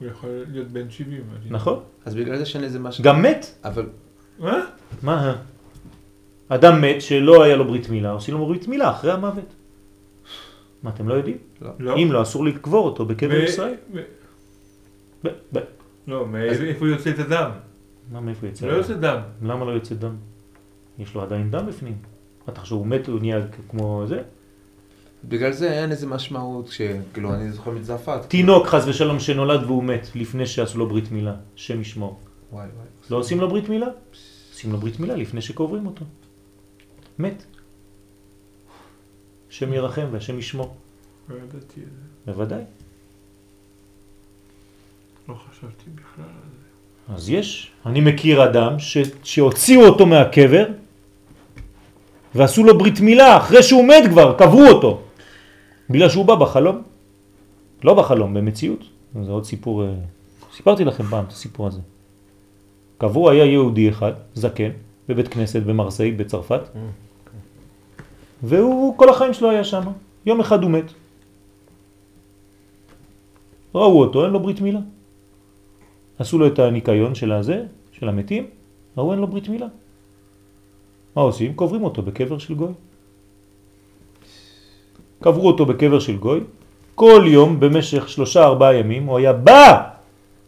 Speaker 5: הוא יכול להיות בן 70. אני-
Speaker 1: נכון?
Speaker 3: אז בגלל זה שאין לזה משהו.
Speaker 1: גם מת.
Speaker 3: אבל
Speaker 5: מה?
Speaker 1: מה? אדם מת שלא היה לו ברית מילה, עושים לו ברית מילה אחרי המוות. מה, אתם לא יודעים?
Speaker 5: לא.
Speaker 1: אם לא, אסור לקבור אותו בקבר ישראל.
Speaker 5: ו-
Speaker 1: ב- ב-
Speaker 5: לא, מאיפה יוצא את הדם?
Speaker 1: מה, מאיפה יצא?
Speaker 5: לא יוצא דם.
Speaker 1: למה לא יוצא דם? יש לו עדיין דם בפנים. מה, אתה חושב, הוא מת, הוא נהיה כמו זה?
Speaker 3: בגלל זה אין איזה משמעות, שכאילו, אני זוכר מצרפת.
Speaker 1: תינוק חס ושלום שנולד והוא מת לפני שעשו לו ברית מילה, שם ישמור.
Speaker 3: וואי וואי.
Speaker 1: לא עושים לו ברית מילה? עושים לו ברית מילה לפני שקוברים אותו. מת. השם ירחם והשם ישמור.
Speaker 5: לא ידעתי את זה.
Speaker 1: בוודאי.
Speaker 5: לא חשבתי בכלל על זה.
Speaker 1: אז יש. אני מכיר אדם ש... שהוציאו אותו מהקבר ועשו לו ברית מילה אחרי שהוא מת כבר, קברו אותו. בגלל שהוא בא בחלום. לא בחלום, במציאות. זה עוד סיפור, אה, סיפרתי לכם פעם את הסיפור הזה. קברו היה יהודי אחד, זקן, בבית כנסת במרסיי בצרפת, והוא כל החיים שלו היה שם. יום אחד הוא מת. ראו אותו, אין לו ברית מילה. עשו לו את הניקיון של הזה, של המתים, ראו אין לו ברית מילה. מה עושים? קוברים אותו בקבר של גוי. קברו אותו בקבר של גוי, כל יום במשך שלושה ארבעה ימים הוא היה בא,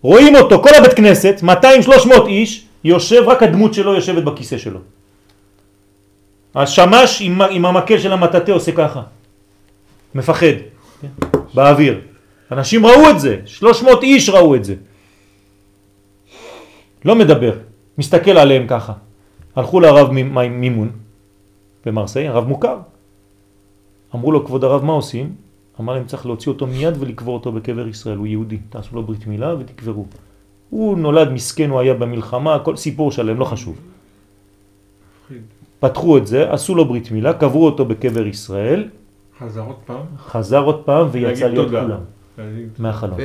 Speaker 1: רואים אותו, כל הבית כנסת, 200-300 איש, יושב, רק הדמות שלו יושבת בכיסא שלו. השמש עם, עם המקל של המטאטה עושה ככה, מפחד, כן? באוויר. אנשים ראו את זה, 300 איש ראו את זה. לא מדבר, מסתכל עליהם ככה. הלכו לרב מימון במרסיי, הרב מוכר. אמרו לו, כבוד הרב, מה עושים? אמר להם, צריך להוציא אותו מיד ולקבור אותו בקבר ישראל, הוא יהודי. תעשו לו ברית מילה ותקברו. הוא נולד מסכן, הוא היה במלחמה, כל סיפור שלם, לא חשוב. פתחו את זה, עשו לו ברית מילה, קברו אותו בקבר ישראל,
Speaker 5: חזר עוד פעם?
Speaker 1: חזר עוד פעם ויצא ליד
Speaker 5: תודה.
Speaker 1: כולם, מהחלון.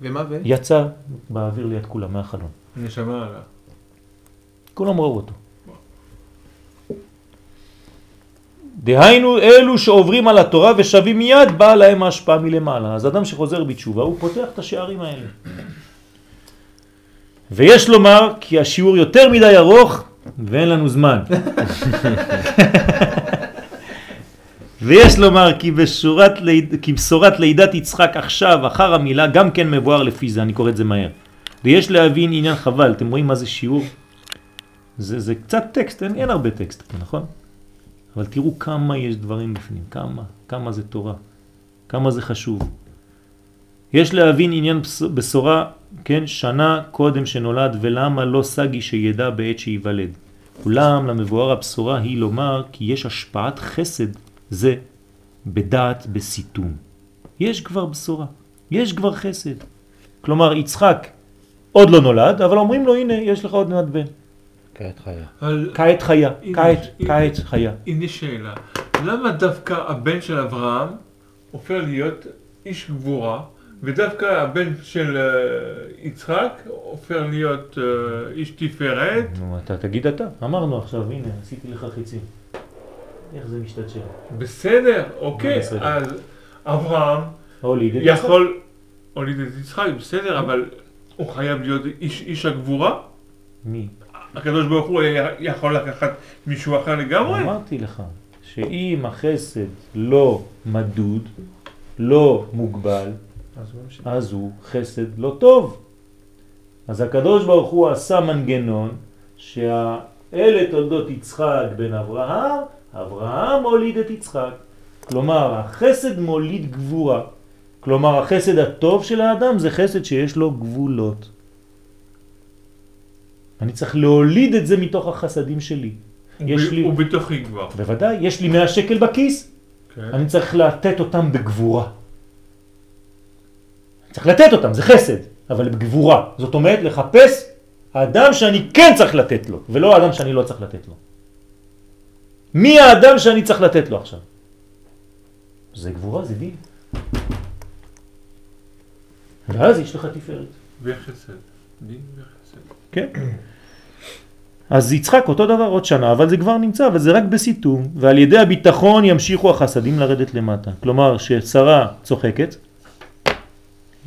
Speaker 3: ומה ו?
Speaker 1: יצא באוויר ליד כולם, מהחלון.
Speaker 5: נשמה עלה.
Speaker 1: כולם ראו אותו. דהיינו אלו שעוברים על התורה ושווים מיד באה להם ההשפעה מלמעלה. אז אדם שחוזר בתשובה הוא פותח את השערים האלה. ויש לומר כי השיעור יותר מדי ארוך ואין לנו זמן. ויש לומר כי, בשורת כי בשורת לידת יצחק עכשיו אחר המילה גם כן מבואר לפי זה, אני קורא את זה מהר. ויש להבין עניין חבל, אתם רואים מה זה שיעור? זה, זה קצת טקסט, אין, אין הרבה טקסט, פה, נכון? אבל תראו כמה יש דברים בפנים, כמה, כמה זה תורה, כמה זה חשוב. יש להבין עניין בש- בשורה, כן, שנה קודם שנולד ולמה לא סגי שידע בעת שיוולד. אולם למבואר הבשורה היא לומר כי יש השפעת חסד זה בדעת בסיתום. יש כבר בשורה, יש כבר חסד. כלומר יצחק עוד לא נולד, אבל אומרים לו הנה יש לך עוד מעט בן.
Speaker 4: כעת חיה.
Speaker 5: אבל
Speaker 1: כעת חיה,
Speaker 5: הנה,
Speaker 1: כעת,
Speaker 5: הנה.
Speaker 1: כעת חיה.
Speaker 5: הנה שאלה. למה דווקא הבן של אברהם הופך להיות איש גבורה, ודווקא הבן של אה, יצחק הופך להיות אה, איש תפארת?
Speaker 1: נו, אתה תגיד אתה. אמרנו עכשיו, הנה, עשיתי לך חיצים. איך זה משתתשל?
Speaker 5: בסדר, אוקיי. אז אברהם. יכול הוליד את יצחק, בסדר, אבל הוא חייב להיות איש, הגבורה?
Speaker 1: מי?
Speaker 5: הקדוש ברוך הוא יכול לקחת מישהו אחר לגמרי?
Speaker 1: אמרתי לך, שאם החסד לא מדוד, לא מוגבל,
Speaker 3: אז הוא
Speaker 1: חסד לא טוב. אז הקדוש ברוך הוא עשה מנגנון שאלה תולדות יצחק בן אברהם, אברהם הוליד את יצחק. כלומר, החסד מוליד גבורה. כלומר, החסד הטוב של האדם זה חסד שיש לו גבולות. אני צריך להוליד את זה מתוך החסדים שלי. יש
Speaker 5: ב-
Speaker 1: לי-
Speaker 5: הוא בתוכי כבר.
Speaker 1: בוודאי, יש לי 100 שקל בכיס,
Speaker 5: כן.
Speaker 1: אני צריך לתת אותם בגבורה. צריך לתת אותם, זה חסד, אבל בגבורה. זאת אומרת, לחפש האדם שאני כן צריך לתת לו, ולא האדם שאני לא צריך לתת לו. מי האדם שאני צריך לתת לו עכשיו? זה גבורה, זה דין. ואז יש לך תפארת.
Speaker 5: וחסד. דין וחסד.
Speaker 1: כן. אז יצחק אותו דבר עוד שנה, אבל זה כבר נמצא, אבל זה רק בסיתום, ועל ידי הביטחון ימשיכו החסדים לרדת למטה. כלומר, ששרה צוחקת,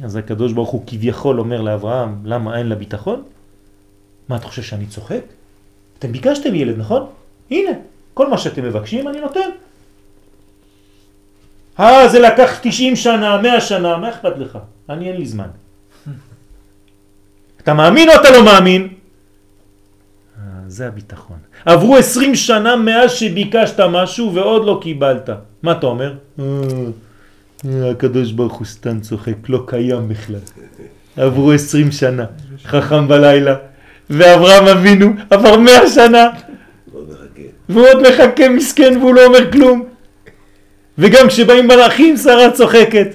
Speaker 1: אז הקדוש ברוך הוא כביכול אומר לאברהם, למה אין לה ביטחון? מה אתה חושב שאני צוחק? אתם ביקשתם ילד, נכון? הנה, כל מה שאתם מבקשים אני נותן. אה, זה לקח 90 שנה, 100 שנה, מה אכפת לך? אני אין לי זמן. אתה מאמין או אתה לא מאמין? אה, זה הביטחון. עברו 20 שנה מאז שביקשת משהו ועוד לא קיבלת. מה אתה אומר? "אה, אה, הקדוש ברוך הוא סתם צוחק, לא קיים בכלל. עברו 20 שנה, חכם בלילה, ואברהם אבינו עבר 100 שנה. והוא עוד מחכה מסכן והוא לא אומר כלום. וגם כשבאים מלאכים שרה צוחקת.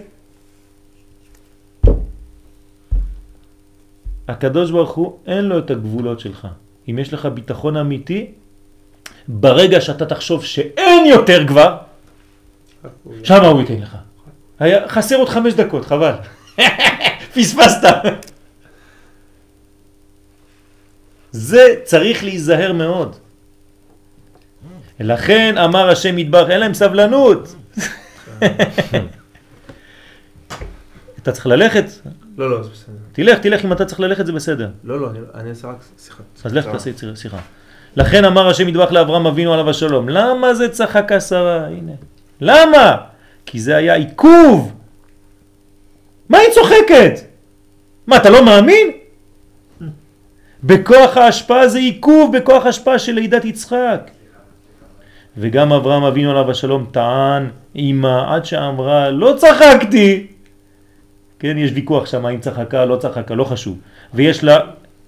Speaker 1: הקדוש ברוך הוא אין לו את הגבולות שלך. אם יש לך ביטחון אמיתי, ברגע שאתה תחשוב שאין יותר כבר, שמה הוא ייתן לך. היה חסר עוד חמש דקות, חבל. פספסת. זה צריך להיזהר מאוד. לכן אמר השם יתברך, אין להם סבלנות. אתה צריך ללכת,
Speaker 3: לא, לא, זה בסדר.
Speaker 1: תלך, תלך, אם אתה צריך ללכת זה בסדר.
Speaker 3: לא, לא, אני- אעשה רק שיחה.
Speaker 1: אז לך תעשה שיחה. לכן אמר השם יתברך לאברהם אבינו עליו השלום, למה זה צחקה שרה? הנה. למה? כי זה היה עיכוב. מה היא צוחקת? מה, אתה לא מאמין? בכוח ההשפעה זה עיכוב בכוח ההשפעה של לידת יצחק. וגם אברהם אבינו עליו השלום טען אמא עד שאמרה לא צחקתי. כן, יש ויכוח שם אם צחקה לא צחקה, לא חשוב. ויש לה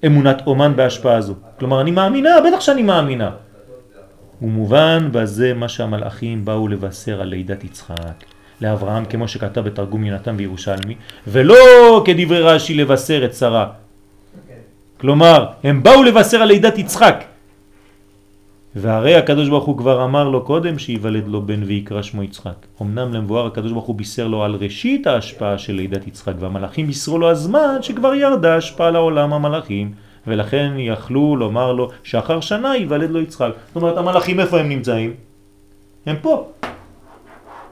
Speaker 1: אמונת אומן בהשפעה הזו. כלומר, אני מאמינה, בטח שאני מאמינה. ומובן בזה מה שהמלאכים באו לבשר על לידת יצחק. לאברהם, כמו שכתב בתרגום יונתן וירושלמי, ולא כדברי רש"י לבשר את שרה. כלומר, הם באו לבשר על לידת יצחק. והרי הקדוש ברוך הוא כבר אמר לו קודם שיוולד לו בן ויקרא שמו יצחק. אמנם למבואר הקדוש ברוך הוא בישר לו על ראשית ההשפעה של לידת יצחק, והמלאכים בישרו לו הזמן שכבר ירדה השפעה לעולם המלאכים, ולכן יכלו לומר לו שאחר שנה ייוולד לו יצחק. זאת אומרת, המלאכים איפה הם נמצאים? הם פה.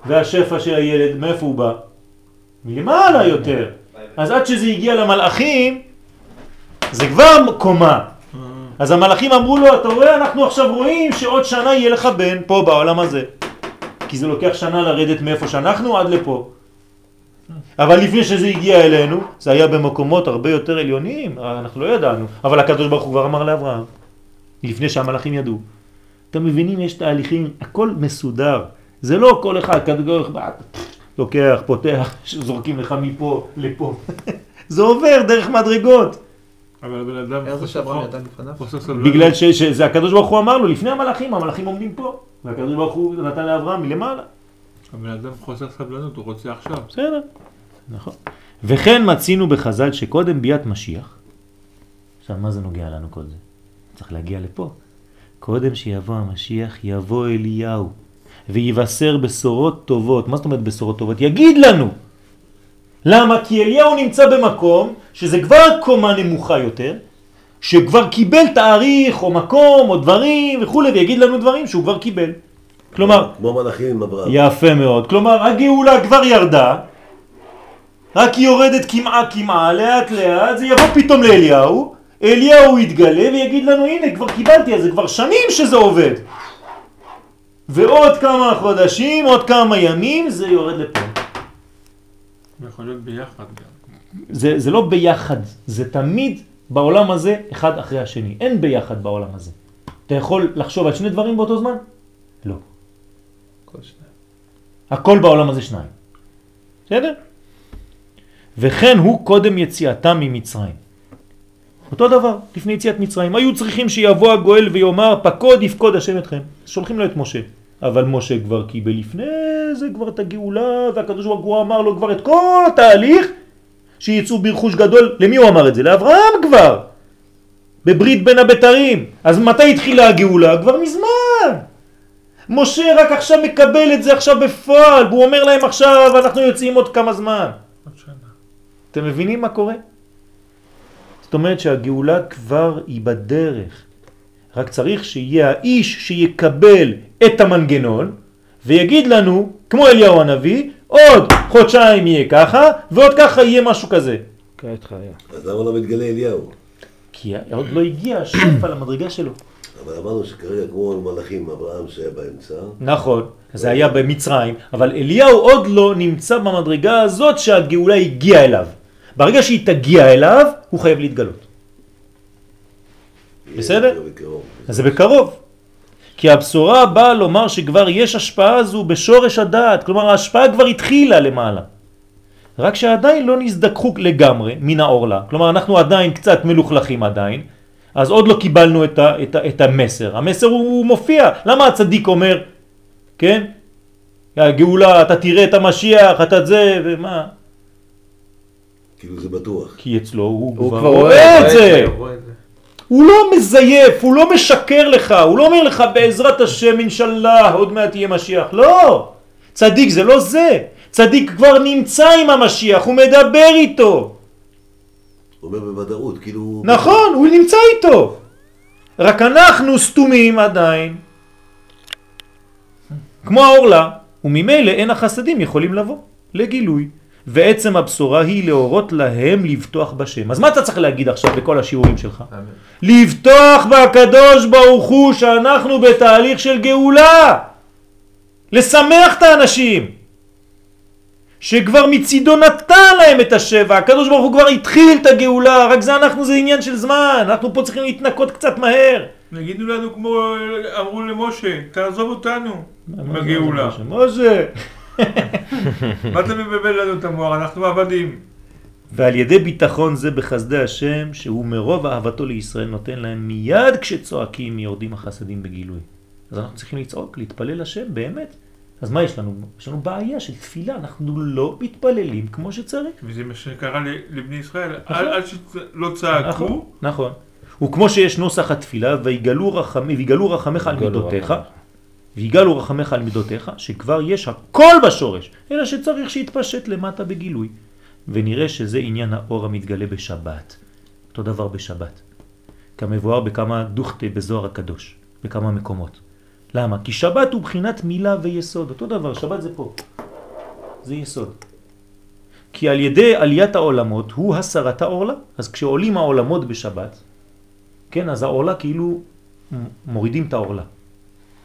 Speaker 1: והשפע של הילד, מאיפה הוא בא? מלמעלה יותר. אז עד שזה הגיע למלאכים, זה כבר קומה. אז המלאכים אמרו לו, אתה רואה, אנחנו עכשיו רואים שעוד שנה יהיה לך בן פה בעולם הזה. כי זה לוקח שנה לרדת מאיפה שאנחנו עד לפה. אבל לפני שזה הגיע אלינו, זה היה במקומות הרבה יותר עליונים, אנחנו לא ידענו. אבל הקדוש ברוך הוא כבר אמר לאברהם, לפני שהמלאכים ידעו. אתם מבינים, יש תהליכים, הכל מסודר. זה לא כל אחד, הקדוש ברוך הוא לוקח, פותח, זורקים לך מפה לפה. זה עובר דרך מדרגות.
Speaker 5: אבל הבן אדם
Speaker 3: איך זה שאברהם ידע לפניו?
Speaker 1: בגלל שזה הקדוש ברוך הוא אמר לו, לפני המלאכים, המלאכים עומדים פה. והקדוש ברוך הוא נתן לאברהם מלמעלה.
Speaker 5: הבן אדם חוסר סבלנות, הוא רוצה עכשיו.
Speaker 1: בסדר, נכון. וכן מצינו בחז"ל שקודם ביאת משיח, עכשיו מה זה נוגע לנו כל זה? צריך להגיע לפה. קודם שיבוא המשיח יבוא אליהו ויבשר בשורות טובות. מה זאת אומרת בשורות טובות? יגיד לנו. למה? כי אליהו נמצא במקום שזה כבר קומה נמוכה יותר, שכבר קיבל תאריך או מקום או דברים וכו', ויגיד לנו דברים שהוא כבר קיבל. כלומר,
Speaker 2: כמו מלאכים עם אברהם.
Speaker 1: יפה מאוד. כלומר, הגאולה כבר ירדה, רק היא יורדת כמעה כמעה, לאט לאט, זה יבוא פתאום לאליהו, אליהו יתגלה ויגיד לנו, הנה, כבר קיבלתי, אז זה כבר שנים שזה עובד. ועוד כמה חודשים, עוד כמה ימים, זה יורד לפה.
Speaker 5: יכול להיות ביחד גם.
Speaker 1: זה, זה לא ביחד, זה תמיד בעולם הזה אחד אחרי השני. אין ביחד בעולם הזה. אתה יכול לחשוב על שני דברים באותו זמן? לא.
Speaker 3: כל שניים.
Speaker 1: הכל בעולם הזה שניים. בסדר? וכן הוא קודם יציאתם ממצרים. אותו דבר, לפני יציאת מצרים. היו צריכים שיבוא הגואל ויאמר פקוד יפקוד השם אתכם. שולחים לו את משה. אבל משה כבר קיבל לפני זה כבר את הגאולה, והקדוש ברוך הוא אמר לו כבר את כל התהליך, שיצאו ברכוש גדול. למי הוא אמר את זה? לאברהם כבר. בברית בין הבתרים. אז מתי התחילה הגאולה? כבר מזמן. משה רק עכשיו מקבל את זה עכשיו בפועל, והוא אומר להם עכשיו, אנחנו יוצאים עוד כמה זמן.
Speaker 5: עוד שנה.
Speaker 1: אתם מבינים מה קורה? זאת אומרת שהגאולה כבר היא בדרך. רק צריך שיהיה האיש שיקבל את המנגנון ויגיד לנו, כמו אליהו הנביא, עוד חודשיים יהיה ככה ועוד ככה יהיה משהו כזה.
Speaker 4: כעת חיה.
Speaker 2: אז למה לא מתגלה אליהו?
Speaker 1: כי עוד לא הגיע השפע למדרגה שלו.
Speaker 2: אבל אמרנו שכרגע כמו מלאכים, אברהם שהיה באמצע,
Speaker 1: נכון, זה היה במצרים, אבל אליהו עוד לא נמצא במדרגה הזאת שהגאולה הגיעה אליו. ברגע שהיא תגיע אליו, הוא חייב להתגלות. בסדר? זה בקרוב. כי הבשורה באה לומר שכבר יש השפעה הזו בשורש הדעת, כלומר ההשפעה כבר התחילה למעלה. רק שעדיין לא נזדכחו לגמרי מן העורלה, כלומר אנחנו עדיין קצת מלוכלכים עדיין, אז עוד לא קיבלנו את, ה, את, ה, את המסר. המסר הוא, הוא מופיע, למה הצדיק אומר, כן? הגאולה, אתה תראה את המשיח, אתה זה, ומה?
Speaker 2: כאילו זה בטוח.
Speaker 1: כי אצלו הוא,
Speaker 4: הוא
Speaker 1: כבר
Speaker 4: כבר
Speaker 1: רואה את זה.
Speaker 5: רואה את זה.
Speaker 1: הוא לא מזייף, הוא לא משקר לך, הוא לא אומר לך בעזרת השם אינשאללה עוד מעט יהיה משיח, לא! צדיק זה לא זה, צדיק כבר נמצא עם המשיח, הוא מדבר איתו,
Speaker 2: אומר בוודאות, כאילו...
Speaker 1: נכון, הוא נמצא איתו, רק אנחנו סתומים עדיין, כמו האורלה, וממילא אין החסדים יכולים לבוא לגילוי. ועצם הבשורה היא להורות להם לבטוח בשם. אז מה אתה צריך להגיד עכשיו בכל השיעורים שלך?
Speaker 5: אמן.
Speaker 1: לבטוח בקדוש ברוך הוא שאנחנו בתהליך של גאולה. לשמח את האנשים. שכבר מצידו נתן להם את השבע, הקדוש ברוך הוא כבר התחיל את הגאולה, רק זה אנחנו, זה עניין של זמן, אנחנו פה צריכים להתנקות קצת מהר.
Speaker 5: יגידו לנו כמו אמרו למשה, תעזוב אותנו בגאולה.
Speaker 1: משה.
Speaker 5: מה אתה מבלבל לנו את המוח? אנחנו עבדים.
Speaker 1: ועל ידי ביטחון זה בחסדי השם, שהוא מרוב אהבתו לישראל נותן להם מיד כשצועקים יורדים החסדים בגילוי. אז אנחנו צריכים לצעוק, להתפלל השם, באמת. אז מה יש לנו? יש לנו בעיה של תפילה, אנחנו לא מתפללים כמו שצריך.
Speaker 5: וזה מה שקרה לבני ישראל.
Speaker 1: נכון.
Speaker 5: עד שלא צעקו,
Speaker 1: נכון, נכון. וכמו שיש נוסח התפילה, ויגלו רחמי, ויגלו רחמך על מידותיך. ויגלו רחמך על מידותיך, שכבר יש הכל בשורש, אלא שצריך שיתפשט למטה בגילוי. ונראה שזה עניין האור המתגלה בשבת. אותו דבר בשבת. כמבואר בכמה דוכתה בזוהר הקדוש, בכמה מקומות. למה? כי שבת הוא בחינת מילה ויסוד. אותו דבר, שבת זה פה. זה יסוד. כי על ידי עליית העולמות הוא הסרת העורלה. אז כשעולים העולמות בשבת, כן, אז העורלה כאילו מורידים את העורלה.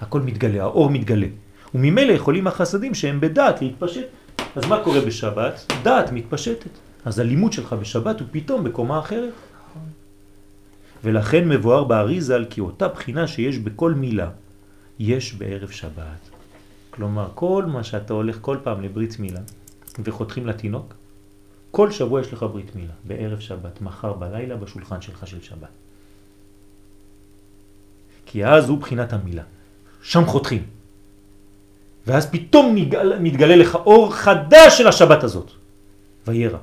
Speaker 1: הכל מתגלה, האור מתגלה. וממילא יכולים החסדים שהם בדעת להתפשט. אז מה קורה בשבת? דעת מתפשטת. אז הלימוד שלך בשבת הוא פתאום בקומה אחרת. ולכן מבואר באריזה כי אותה בחינה שיש בכל מילה, יש בערב שבת. כלומר, כל מה שאתה הולך כל פעם לברית מילה וחותכים לתינוק, כל שבוע יש לך ברית מילה, בערב שבת, מחר בלילה בשולחן שלך של שבת. כי אז הוא בחינת המילה. שם חותכים. ואז פתאום מתגלה, מתגלה לך אור חדש של השבת הזאת. וירא,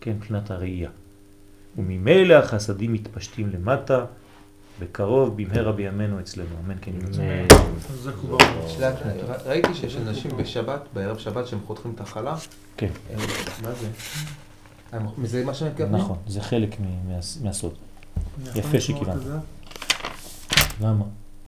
Speaker 1: כן, מבחינת הראייה. וממילא החסדים מתפשטים למטה, בקרוב, במהרה בימינו אצלנו. אמן כן ימצא.
Speaker 5: חזק וברוך.
Speaker 3: שנייה, ר- ראיתי שיש אנשים בשבת, בערב שבת, שהם חותכים את החלה.
Speaker 1: כן,
Speaker 3: הם- מה זה? זה מה שהם מתכוונים?
Speaker 1: נכון, זה חלק מהסוד.
Speaker 5: יכול
Speaker 1: יפה שכיוונת. למה?